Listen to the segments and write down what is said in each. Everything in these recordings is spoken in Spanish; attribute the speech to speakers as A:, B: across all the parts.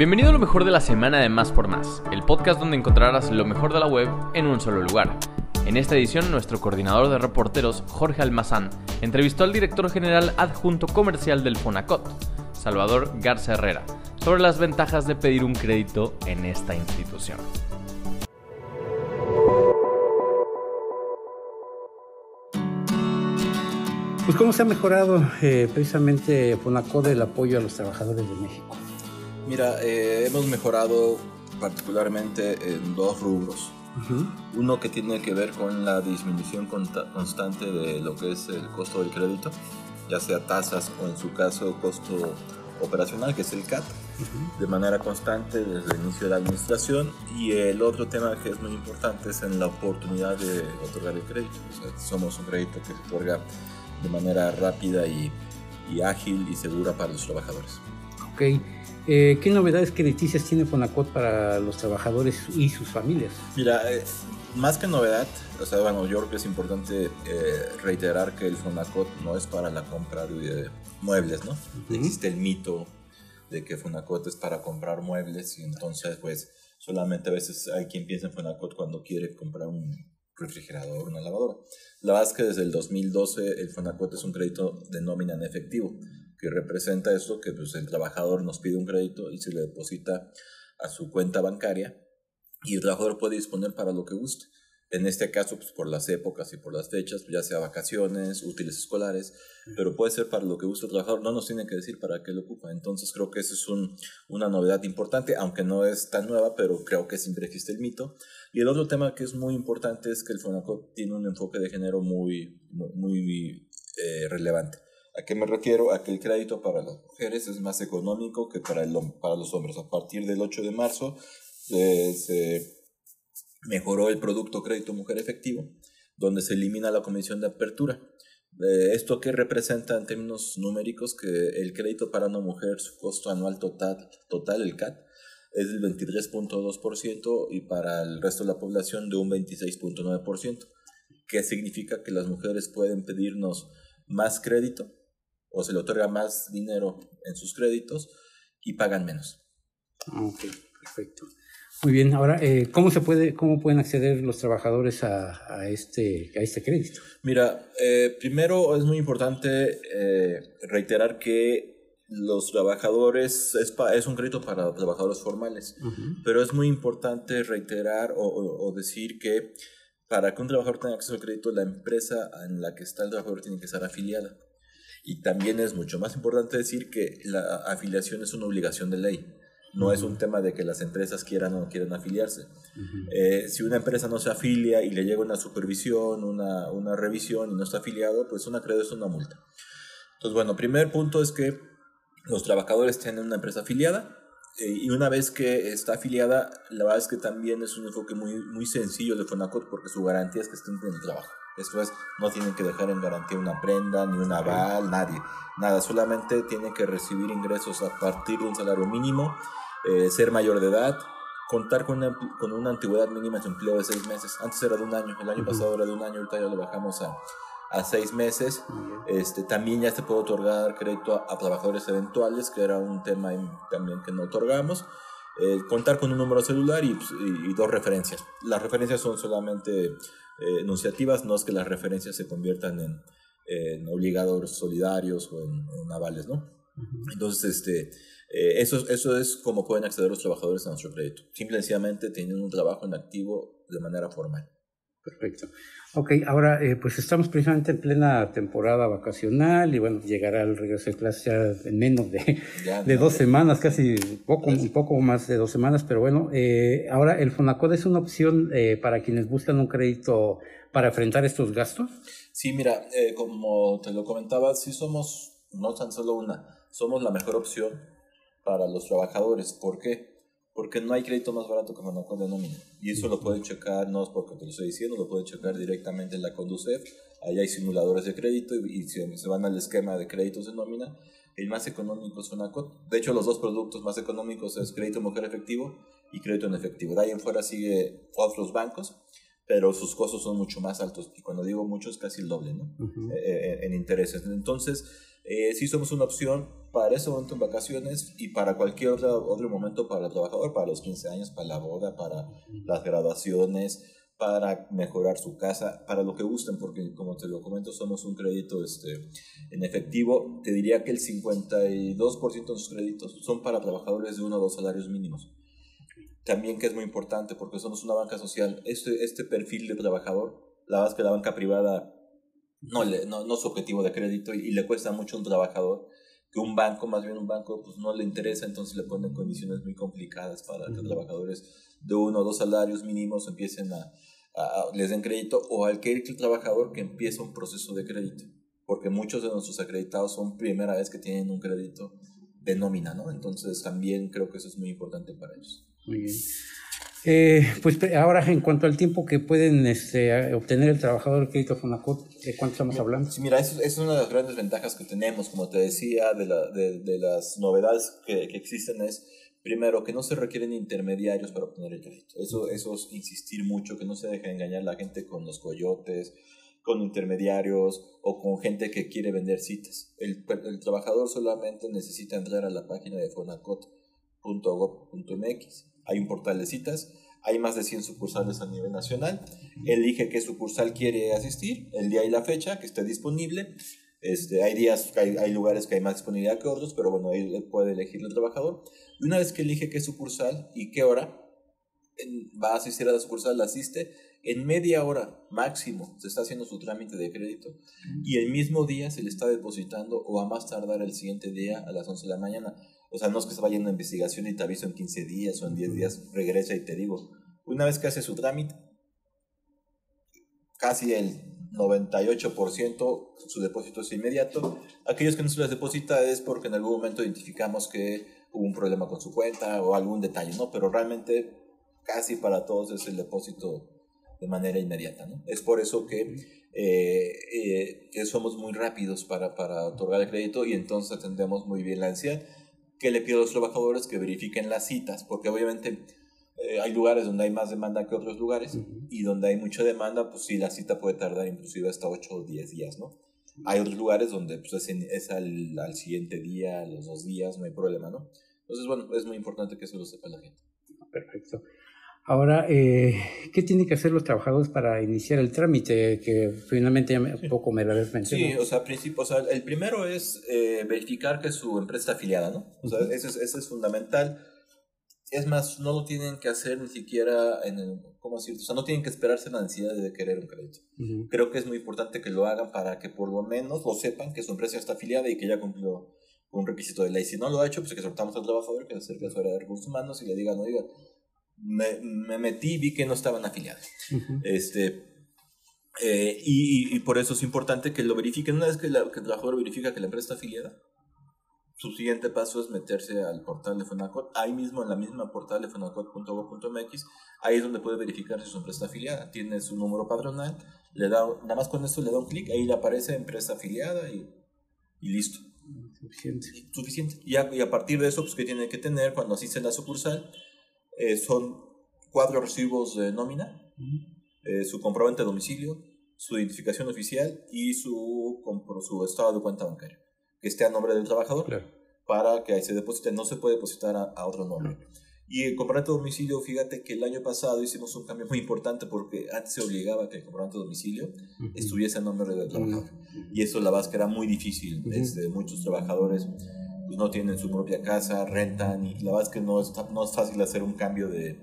A: Bienvenido a lo mejor de la semana de Más por Más, el podcast donde encontrarás lo mejor de la web en un solo lugar. En esta edición, nuestro coordinador de reporteros, Jorge Almazán, entrevistó al director general adjunto comercial del Fonacot, Salvador Garza Herrera, sobre las ventajas de pedir un crédito en esta institución.
B: Pues cómo se ha mejorado eh, precisamente Fonacot el apoyo a los trabajadores de México.
C: Mira, eh, hemos mejorado particularmente en dos rubros. Uno que tiene que ver con la disminución constante de lo que es el costo del crédito, ya sea tasas o en su caso costo operacional, que es el CAT, de manera constante desde el inicio de la administración. Y el otro tema que es muy importante es en la oportunidad de otorgar el crédito. somos un crédito que se otorga de manera rápida y, y ágil y segura para los trabajadores.
B: Ok. Eh, ¿Qué novedades crediticias tiene Fonacot para los trabajadores y sus familias?
C: Mira, eh, más que novedad, o sea, bueno, yo creo que es importante eh, reiterar que el Fonacot no es para la compra de muebles, ¿no? Existe el mito de que Fonacot es para comprar muebles y entonces, pues, solamente a veces hay quien piensa en Fonacot cuando quiere comprar un refrigerador, una lavadora. La verdad es que desde el 2012 el Fonacot es un crédito de nómina en efectivo que representa esto, que pues, el trabajador nos pide un crédito y se le deposita a su cuenta bancaria y el trabajador puede disponer para lo que guste. En este caso, pues por las épocas y por las fechas, ya sea vacaciones, útiles escolares, pero puede ser para lo que guste el trabajador, no nos tiene que decir para qué lo ocupa. Entonces creo que esa es un, una novedad importante, aunque no es tan nueva, pero creo que siempre existe el mito. Y el otro tema que es muy importante es que el FONACOT tiene un enfoque de género muy, muy, eh, relevante. ¿A qué me refiero? A que el crédito para las mujeres es más económico que para, el, para los hombres. A partir del 8 de marzo eh, se mejoró el producto crédito mujer efectivo, donde se elimina la comisión de apertura. Eh, ¿Esto qué representa en términos numéricos? Que el crédito para una mujer, su costo anual total, total el CAT, es del 23.2% y para el resto de la población de un 26.9%. ¿Qué significa que las mujeres pueden pedirnos más crédito o se le otorga más dinero en sus créditos y pagan menos.
B: Ok, perfecto. Muy bien, ahora, eh, ¿cómo, se puede, ¿cómo pueden acceder los trabajadores a, a este, a este crédito?
C: Mira, eh, primero es muy importante eh, reiterar que los trabajadores es, es, un crédito para trabajadores formales, pero es muy importante reiterar o, o, decir que para que un trabajador tenga acceso al crédito, la empresa en la que está el trabajador tiene que estar afiliada. Y también es mucho más importante decir que la afiliación es una obligación de ley. No es un tema de que las empresas quieran o no quieran afiliarse. Eh, si una empresa no se afilia y le llega una supervisión, una, una revisión y no está afiliado, pues un acreedor es una multa. Entonces, bueno, primer punto es que los trabajadores tienen una empresa afiliada eh, y una vez que está afiliada, la verdad es que también es un enfoque muy, muy sencillo de Fonacot porque su garantía es que estén en el trabajo. Esto es, no tienen que dejar en garantía una prenda, ni un aval, nadie. Nada, solamente tienen que recibir ingresos a partir de un salario mínimo, eh, ser mayor de edad, contar con una, con una antigüedad mínima de empleo de seis meses. Antes era de un año, el año pasado era de un año, ahorita ya lo bajamos a, a seis meses. Este, también ya se puede otorgar crédito a, trabajadores eventuales, que era un tema también que no otorgamos. Eh, contar con un número celular y, pues, y, dos referencias. Las referencias son solamente eh, enunciativas, no es que las referencias se conviertan en, en obligadores solidarios o en, avales, ¿no? Entonces, este, eh, eso, eso es como pueden acceder los trabajadores a nuestro crédito. Simple y sencillamente tienen un trabajo en activo de manera formal.
B: Perfecto. Ok, ahora eh, pues estamos precisamente en plena temporada vacacional y bueno, llegará el regreso de clase ya en menos de, de dos semanas, casi poco, un poco más de dos semanas, pero bueno, eh, ahora el Fonacod es una opción eh, para quienes buscan un crédito para enfrentar estos gastos.
C: Sí, mira, como te lo comentaba, sí somos, no tan solo una, somos la mejor opción para los trabajadores. ¿Por qué? Porque no hay crédito más barato que Fonacot de nómina. Y eso lo pueden checar, no es porque te lo estoy diciendo, lo pueden checar directamente en la Conducef. Ahí hay simuladores de crédito y, si se van al esquema de créditos de nómina, el más económico es Fonacot. De hecho, los dos productos más económicos es crédito mujer efectivo y crédito en efectivo. De ahí en fuera sigue otros bancos, pero sus costos son mucho más altos. Y cuando digo mucho es casi el doble ¿no? Eh, eh, en intereses. Entonces, eh, sí somos una opción para ese momento en vacaciones y para cualquier otro, otro momento para el trabajador, para los 15 años, para la boda, para las graduaciones, para mejorar su casa, para lo que gusten, porque como te lo comento, somos un crédito este, en efectivo. Te diría que el 52% de sus créditos son para trabajadores de uno o dos salarios mínimos. También que es muy importante, porque somos una banca social, este, este perfil de trabajador, la verdad es que la banca privada no, le, no, no es objetivo de crédito y, le cuesta mucho a un trabajador que un banco, más bien un banco, pues no le interesa, entonces le ponen condiciones muy complicadas para que trabajadores de uno o dos salarios mínimos empiecen a, les den crédito o al que el trabajador que empieza un proceso de crédito, porque muchos de nuestros acreditados son primera vez que tienen un crédito de nómina, ¿no? Entonces también creo que eso es muy importante para ellos.
B: Muy bien. Eh, pues ahora, en cuanto al tiempo que pueden este, obtener el trabajador el crédito Fonacot, ¿de cuánto estamos hablando?
C: Sí, mira, eso, es una de las grandes ventajas que tenemos, como te decía, de, la, de, de las novedades que, que, existen es, primero, que no se requieren intermediarios para obtener el crédito. Eso, eso es insistir mucho, que no se deje engañar la gente con los coyotes, con intermediarios o con gente que quiere vender citas. El, el trabajador solamente necesita entrar a la página de fonacot.gov.mx hay un portal de citas, hay más de 100 sucursales a nivel nacional, elige qué sucursal quiere asistir, el día y la fecha que esté disponible, este, hay días, hay, hay lugares que hay más disponibilidad que otros, pero bueno, ahí puede elegir el trabajador. Y una vez que elige qué sucursal y qué hora va a asistir a la sucursal, la asiste, en media hora máximo se está haciendo su trámite de crédito y el mismo día se le está depositando o a más tardar el siguiente día a las 11 de la mañana. O sea, no es que se vaya en una investigación y te aviso en 15 días o en 10 días, regresa y te digo. Una vez que hace su trámite, casi el 98% su depósito es inmediato. Aquellos que no se les deposita es porque en algún momento identificamos que hubo un problema con su cuenta o algún detalle, ¿no? Pero realmente casi para todos es el depósito de manera inmediata, ¿no? Es por eso que, eh, eh, que somos muy rápidos para, para otorgar el crédito y entonces atendemos muy bien la ansiedad que le pido a los trabajadores que verifiquen las citas, porque obviamente eh, hay lugares donde hay más demanda que otros lugares y donde hay mucha demanda, pues sí, la cita puede tardar inclusive hasta 8 o 10 días, ¿no? Hay otros lugares donde pues, es, es al, al, siguiente día, a los dos días, no hay problema, ¿no? Entonces, bueno, es muy importante que eso lo sepa la gente.
B: Perfecto. Ahora, eh, ¿qué tienen que hacer los trabajadores para iniciar el trámite? Que finalmente ya un poco me lo habías mencionado.
C: Sí, o sea, principio, o sea, el primero es eh, verificar que su empresa está afiliada, ¿no? O sea, eso, es, eso es fundamental. Es más, no lo tienen que hacer ni siquiera en el, ¿cómo decirlo? O sea, no tienen que esperarse en la necesidad de querer un crédito. Creo que es muy importante que lo hagan para que por lo menos lo sepan que su empresa está afiliada y que ya cumplió un requisito de ley. Si no lo ha hecho, pues que soltamos al trabajador que se acerque a su área de recursos humanos y le digan, oiga, me, me metí y vi que no estaban afiliados. este, eh, y, y, por eso es importante que lo verifiquen. Una vez que, la, que el trabajador verifica que la empresa está afiliada, su siguiente paso es meterse al portal de Fonacot. Ahí mismo, en la misma portal de fonacot.gov.mx, ahí es donde puede verificar si su empresa está afiliada. Tiene su número padronal, le da, nada más con esto le da un clic, ahí le aparece empresa afiliada y, y listo.
B: Suficiente.
C: Suficiente. Y a, y a, partir de eso, pues, ¿qué tiene que tener cuando asiste a la sucursal? Eh, son cuatro recibos de nómina, eh, su comprobante de domicilio, su identificación oficial y su, su estado de cuenta bancaria, que esté a nombre del trabajador para que ahí se deposite. No se puede depositar a, otro nombre. Y el comprobante de domicilio, fíjate que el año pasado hicimos un cambio muy importante porque antes se obligaba a que el comprobante de domicilio estuviese a nombre del trabajador. Y eso la verdad es que era muy difícil. Desde muchos trabajadores no tienen su propia casa, rentan y la verdad es que no es, no es fácil hacer un cambio de,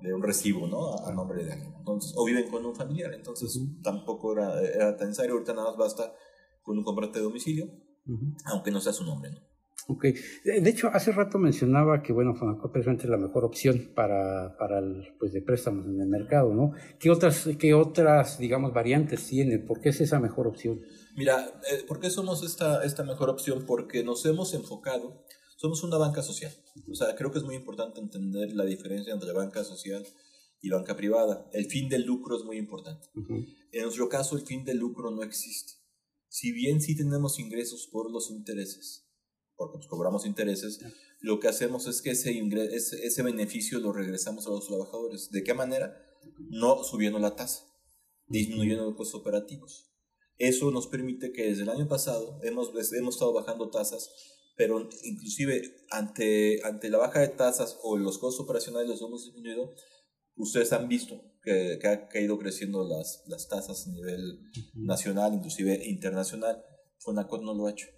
C: de un recibo, ¿no? A, nombre de alguien. Entonces, o viven con un familiar, entonces tampoco era, era, tan necesario, ahorita nada más basta con un comprante de domicilio, aunque no sea su nombre, ¿no?
B: Ok. De hecho, hace rato mencionaba que, bueno, Fonacop es la mejor opción para, para el, pues, de préstamos en el mercado, ¿no? ¿Qué otras, qué otras, digamos, variantes tiene? ¿Por qué es esa mejor opción?
C: Mira, eh, ¿por qué somos esta, esta mejor opción? Porque nos hemos enfocado, somos una banca social. O sea, creo que es muy importante entender la diferencia entre banca social y banca privada. El fin del lucro es muy importante. En nuestro caso, el fin del lucro no existe. Si bien sí tenemos ingresos por los intereses, porque nos cobramos intereses, lo que hacemos es que ese, ese, ese beneficio lo regresamos a los trabajadores. ¿De qué manera? No subiendo la tasa, disminuyendo los costos operativos. Eso nos permite que desde el año pasado hemos, hemos estado bajando tasas pero inclusive ante, ante la baja de tasas o los costos operacionales los hemos disminuido, ustedes han visto que, que ha caído creciendo las, las tasas a nivel nacional, inclusive internacional. Fonacot no lo ha hecho.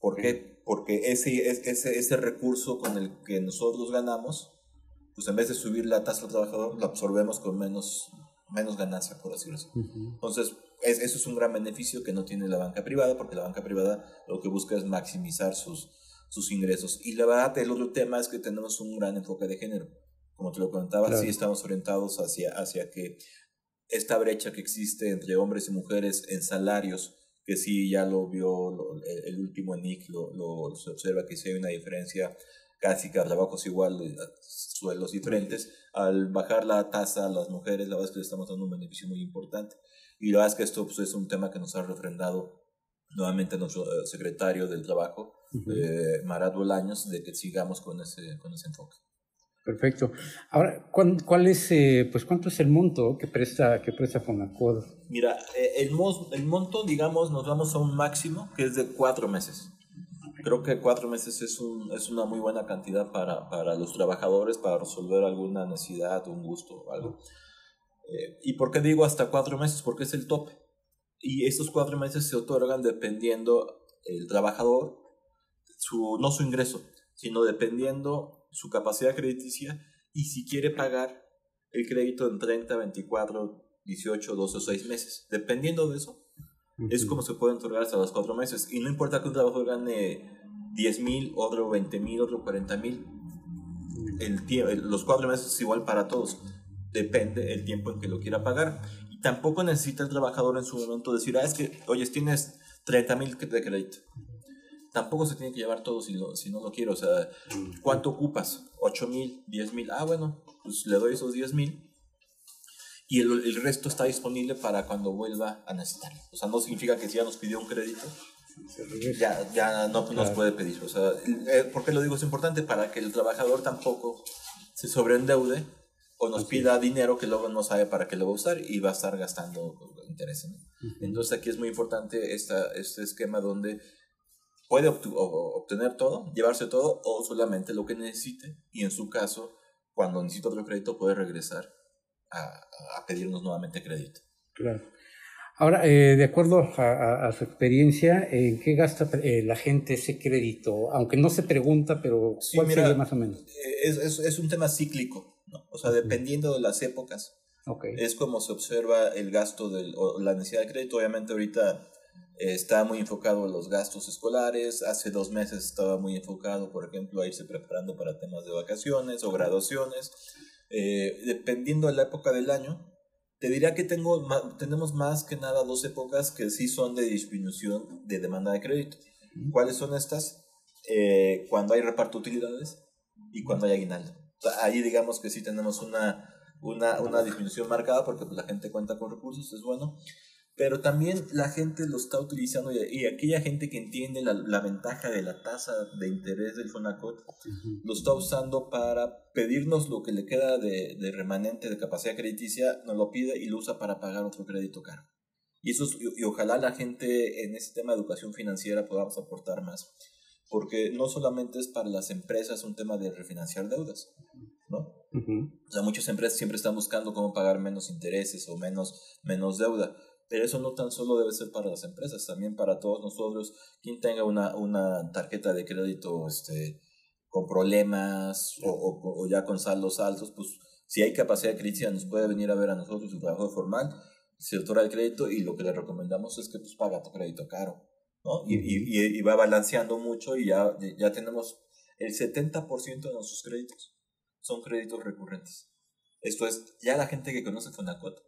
C: ¿Por qué? Porque ese, ese, ese recurso con el que nosotros ganamos, pues en vez de subir la tasa al trabajador, lo absorbemos con menos, menos ganancia, por decirlo así. Entonces, eso es un gran beneficio que no tiene la banca privada, porque la banca privada lo que busca es maximizar sus, sus ingresos. Y la verdad, el otro tema es que tenemos un gran enfoque de género. Como te lo comentaba, sí estamos orientados hacia, hacia que esta brecha que existe entre hombres y mujeres en salarios, que sí ya lo vio el último ENIC, lo, lo, se observa que sí hay una diferencia casi que trabajos igual, sueldos diferentes, al bajar la tasa a las mujeres, la verdad es que le estamos dando un beneficio muy importante. Y la verdad es que esto pues, es un tema que nos ha refrendado nuevamente nuestro eh, secretario del Trabajo, uh Marat Bolaños, de que sigamos con ese, con ese enfoque.
B: Perfecto. Ahora, ¿cuál, es, eh, pues, cuánto es el monto que presta, que presta Fonacod?
C: Mira, el, el monto, digamos, nos vamos a un máximo que es de cuatro meses. Creo que cuatro meses es, un, es una muy buena cantidad para, para los trabajadores para resolver alguna necesidad, un gusto, algo. Eh, ¿Y por qué digo hasta cuatro meses? Porque es el tope. Y estos cuatro meses se otorgan dependiendo el trabajador, su, no su ingreso, sino dependiendo su capacidad crediticia y si quiere pagar el crédito en 30, 24, 18, 12 o 6 meses. Dependiendo de eso, es como se puede otorgar hasta los cuatro meses. Y no importa que un trabajador gane 10 mil, otro 20 mil, otro 40 mil. El, los cuatro meses es igual para todos. Depende el tiempo en que lo quiera pagar. Y tampoco necesita el trabajador en su momento decir, ah, es que, oye, tienes 30 mil de crédito. Tampoco se tiene que llevar todo si, si no lo quiero. O sea, ¿cuánto ocupas? 8 mil, 10 mil. Ah, bueno, pues le doy esos 10 mil y el, el, resto está disponible para cuando vuelva a necesitarlo. O sea, no significa que si ya nos pidió un crédito, ya, ya no nos puede pedir. O sea, eh, ¿por qué lo digo? Es importante para que el trabajador tampoco se sobreendeude o nos pida dinero que luego no sabe para qué lo va a usar y va a estar gastando intereses. Entonces aquí es muy importante esta, este esquema donde puede obtener todo, llevarse todo o solamente lo que necesite y en su caso, cuando necesita otro crédito, puede regresar a, pedirnos nuevamente crédito.
B: Claro. Ahora, eh, de acuerdo a, su experiencia, ¿en qué gasta eh, la gente ese crédito? Aunque no se pregunta, pero ¿cuál sería más o menos?
C: Eh, es, es, es, un tema cíclico, ¿no? O sea, dependiendo de las épocas, okay. es como se observa el gasto del, o la necesidad de crédito. Obviamente ahorita está muy enfocado en los gastos escolares. Hace dos meses estaba muy enfocado, por ejemplo, a irse preparando para temas de vacaciones o graduaciones. Eh, dependiendo de la época del año, te diría que tengo, tenemos más que nada dos épocas que sí son de disminución de demanda de crédito. ¿Cuáles son estas? Eh, cuando hay reparto de utilidades y cuando hay aguinaldo. ahí digamos que sí tenemos una, una, una disminución marcada porque pues, la gente cuenta con recursos, es bueno pero también la gente lo está utilizando y, aquella gente que entiende la, la, ventaja de la tasa de interés del Fonacot lo está usando para pedirnos lo que le queda de, de, remanente de capacidad crediticia, nos lo pide y lo usa para pagar otro crédito caro. Y, eso y, ojalá la gente en este tema de educación financiera podamos aportar más, porque no solamente es para las empresas un tema de refinanciar deudas, ¿no? O sea, muchas empresas siempre están buscando cómo pagar menos intereses o menos, menos deuda pero eso no tan solo debe ser para las empresas, también para todos nosotros, quien tenga una, una tarjeta de crédito este, con problemas o, o, ya con saldos altos, pues si hay capacidad de crítica nos puede venir a ver a nosotros su trabajo formal, se otorga el crédito y lo que le recomendamos es que pues paga tu crédito caro, ¿no? Y, y, y va balanceando mucho y ya, ya tenemos el 70% de nuestros créditos son créditos recurrentes. Esto es, ya la gente que conoce Fonacot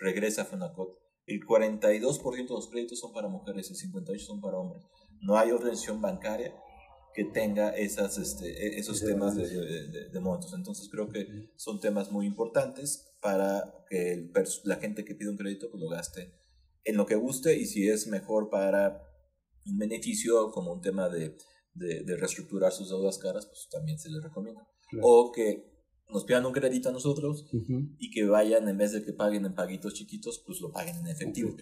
C: regresa a Fonacot. El 42% de los créditos son para mujeres y el 58% son para hombres. No hay organización bancaria que tenga esas, este, e, esos temas de, de, montos. Entonces creo que son temas muy importantes para que el la gente que pide un crédito pues, lo gaste en lo que guste y si es mejor para un beneficio como un tema de, de, reestructurar sus deudas caras, pues también se les recomienda. O que nos pidan un crédito a nosotros y que vayan, en vez de que paguen en paguitos chiquitos, pues lo paguen en efectivo.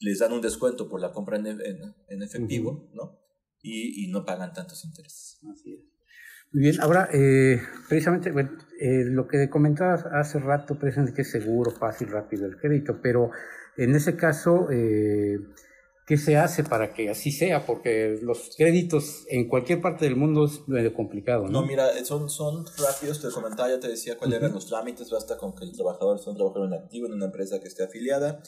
C: Les dan un descuento por la compra en, en, efectivo, ¿no? y, y no pagan tantos intereses.
B: Así es. Muy bien, ahora, eh, precisamente, bueno, eh, lo que comentabas hace rato, precisamente que es seguro, fácil, rápido el crédito, pero en ese caso, eh, ¿Qué se hace para que así sea? Porque los créditos en cualquier parte del mundo es medio complicado, ¿no?
C: No, mira, son, son rápidos, te comentaba, ya te decía cuáles eran los trámites, basta con que el trabajador sea un trabajador en activo en una empresa que esté afiliada.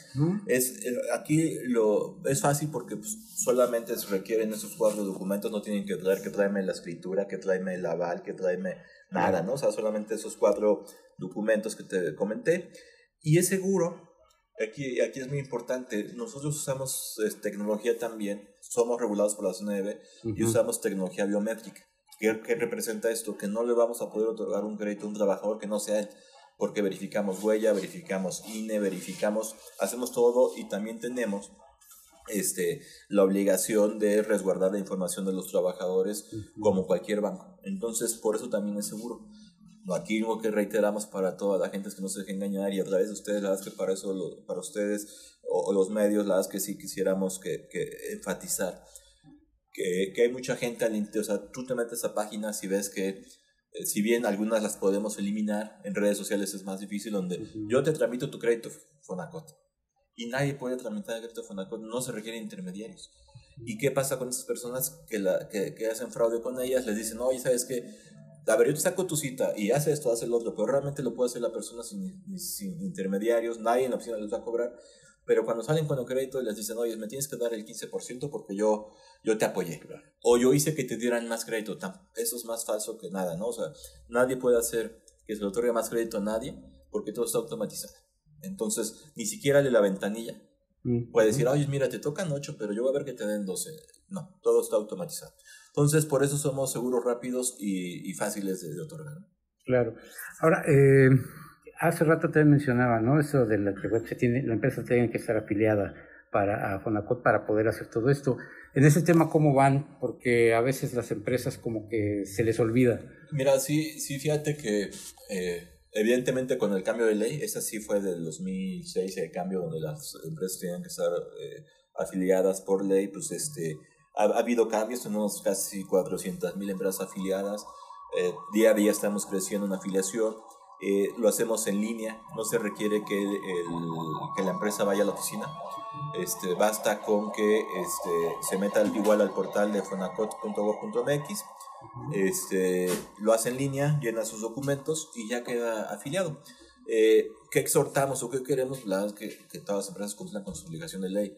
C: es, eh, aquí lo, es fácil porque pues, solamente se requieren esos cuatro documentos, no tienen que traer que tráeme la escritura, que tráeme el aval, que tráeme nada, ¿no? O sea, solamente esos cuatro documentos que te comenté. Y es seguro Aquí, aquí es muy importante, nosotros usamos tecnología también, somos regulados por la CNB y usamos tecnología biométrica. ¿Qué, ¿Qué, representa esto? Que no le vamos a poder otorgar un crédito a un trabajador que no sea él, porque verificamos huella, verificamos INE, verificamos, hacemos todo y también tenemos este, la obligación de resguardar la información de los trabajadores como cualquier banco. Entonces, por eso también es seguro aquí lo que reiteramos para toda la gente es que no se deje engañar y a través de ustedes, la verdad es que para eso, para ustedes o, los medios, la verdad es que sí quisiéramos que, que enfatizar que, que, hay mucha gente al interior, o sea, tú te metes a páginas y ves que eh, si bien algunas las podemos eliminar, en redes sociales es más difícil, donde yo te tramito tu crédito Fonacot y nadie puede tramitar el crédito Fonacot, no se requieren intermediarios. ¿Y qué pasa con esas personas que, la, que, que hacen fraude con ellas? Les dicen, oye, ¿sabes qué? A ver, yo te saco tu cita y hace esto, hace el otro, pero realmente lo puede hacer la persona sin, sin intermediarios, nadie en la oficina les va a cobrar. Pero cuando salen con el crédito les dicen, oye, me tienes que dar el 15% porque yo, yo te apoyé. O yo hice que te dieran más crédito. Eso es más falso que nada, ¿no? O sea, nadie puede hacer que se le otorgue más crédito a nadie porque todo está automatizado. Entonces, ni siquiera de la ventanilla. Puede decir, oye, mira, te tocan 8, pero yo voy a ver que te den 12. No, todo está automatizado. Entonces, por eso somos seguros rápidos y, fáciles de, otorgar.
B: Claro. Ahora, eh, hace rato te mencionaba, ¿no? Eso de la que la empresa tiene que estar afiliada para, a Fonacot para poder hacer todo esto. En ese tema, ¿cómo van? Porque a veces las empresas como que se les olvida.
C: Mira, sí, sí fíjate que eh, evidentemente con el cambio de ley, esa sí fue del 2006, el cambio donde las empresas tienen que estar eh, afiliadas por ley, pues este ha, habido cambios, tenemos casi 400.000 empresas afiliadas, eh, día a día estamos creciendo en afiliación, eh, lo hacemos en línea, no se requiere que, el, que la empresa vaya a la oficina, este, basta con que este, se meta igual al portal de fonacot.gov.mx, este, lo hace en línea, llena sus documentos y ya queda afiliado. Eh, ¿Qué exhortamos o qué queremos? La que, que todas las empresas cumplan con su obligación de ley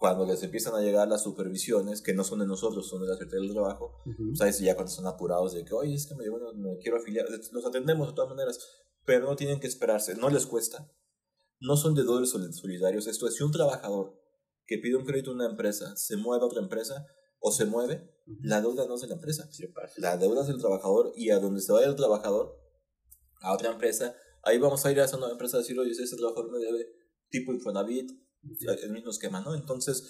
C: cuando les empiezan a llegar las supervisiones, que no son de nosotros, son de la Secretaría del Trabajo, ¿sabes? Ya cuando están apurados de que, oye, es que me, me quiero afiliar, los atendemos de todas maneras, pero no tienen que esperarse, no les cuesta. No son deudores solidarios. Esto es, si un trabajador que pide un crédito a una empresa se mueve a otra empresa o se mueve, la deuda no es de la empresa. la deuda es del trabajador y a donde se vaya el trabajador, a otra empresa, ahí vamos a ir a esa nueva empresa a decir, oye, ese trabajador me debe tipo Infonavit, el mismo esquema, ¿no? Entonces,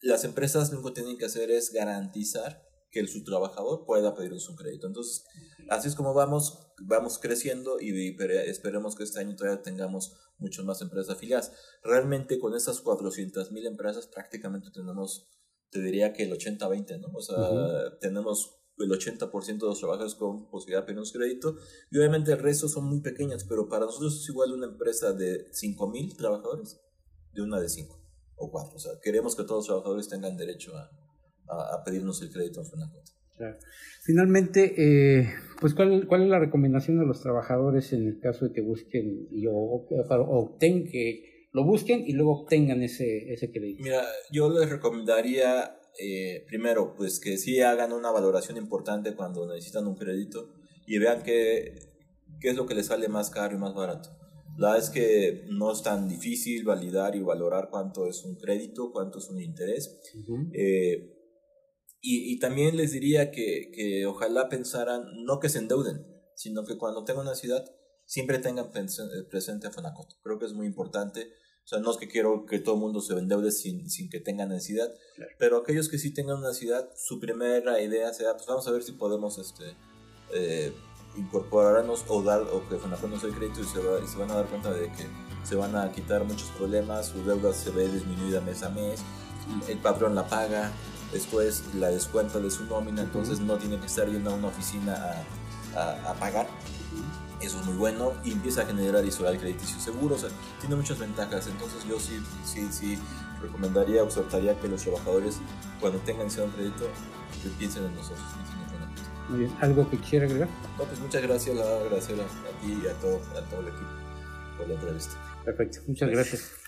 C: las empresas lo que tienen que hacer es garantizar que el, su trabajador pueda pedirles un crédito. Entonces, así es como vamos, vamos creciendo y esperemos que este año todavía tengamos muchas más empresas afiliadas. Realmente con esas 400 mil empresas prácticamente tenemos, te diría que el 80-20, ¿no? O sea, tenemos el 80% de los trabajadores con posibilidad de pedirnos crédito y obviamente el resto son muy pequeñas, pero para nosotros es igual una empresa de 5 mil trabajadores de una de cinco o cuatro. O sea, queremos que todos los trabajadores tengan derecho a, a, pedirnos el crédito en Fonacot.
B: Finalmente, eh, pues ¿cuál, ¿cuál es la recomendación de los trabajadores en el caso de que busquen y obtengan que lo busquen y luego obtengan ese, ese crédito?
C: Mira, yo les recomendaría eh, primero, pues que sí hagan una valoración importante cuando necesitan un crédito y vean qué, qué es lo que les sale más caro y más barato. La verdad es que no es tan difícil validar y valorar cuánto es un crédito, cuánto es un interés. Eh, y, y, también les diría que, que, ojalá pensaran, no que se endeuden, sino que cuando tengan una ciudad, siempre tengan eh, presente a Fonacot. Creo que es muy importante. O sea, no es que quiero que todo el mundo se endeude sin, sin que tengan necesidad, pero aquellos que sí tengan necesidad, su primera idea sea, pues vamos a ver si podemos este, eh, incorporarnos o dar o que FENAFOR nos dé crédito y se, va, y se van a dar cuenta de que se van a quitar muchos problemas, su deuda se ve disminuida mes a mes, el patrón la paga, después la descuenta de su nómina, entonces no tiene que estar yendo a una oficina a, a, pagar. Eso es muy bueno y empieza a generar historial crediticio seguro, o sea, tiene muchas ventajas. Entonces yo sí, sí, sí recomendaría, exhortaría que los trabajadores cuando tengan ese crédito piensen en nosotros.
B: Muy bien, ¿algo que quiera agregar?
C: No, pues muchas gracias, agradecer a, ti y a todo, a todo el equipo por la entrevista.
B: Perfecto, muchas gracias.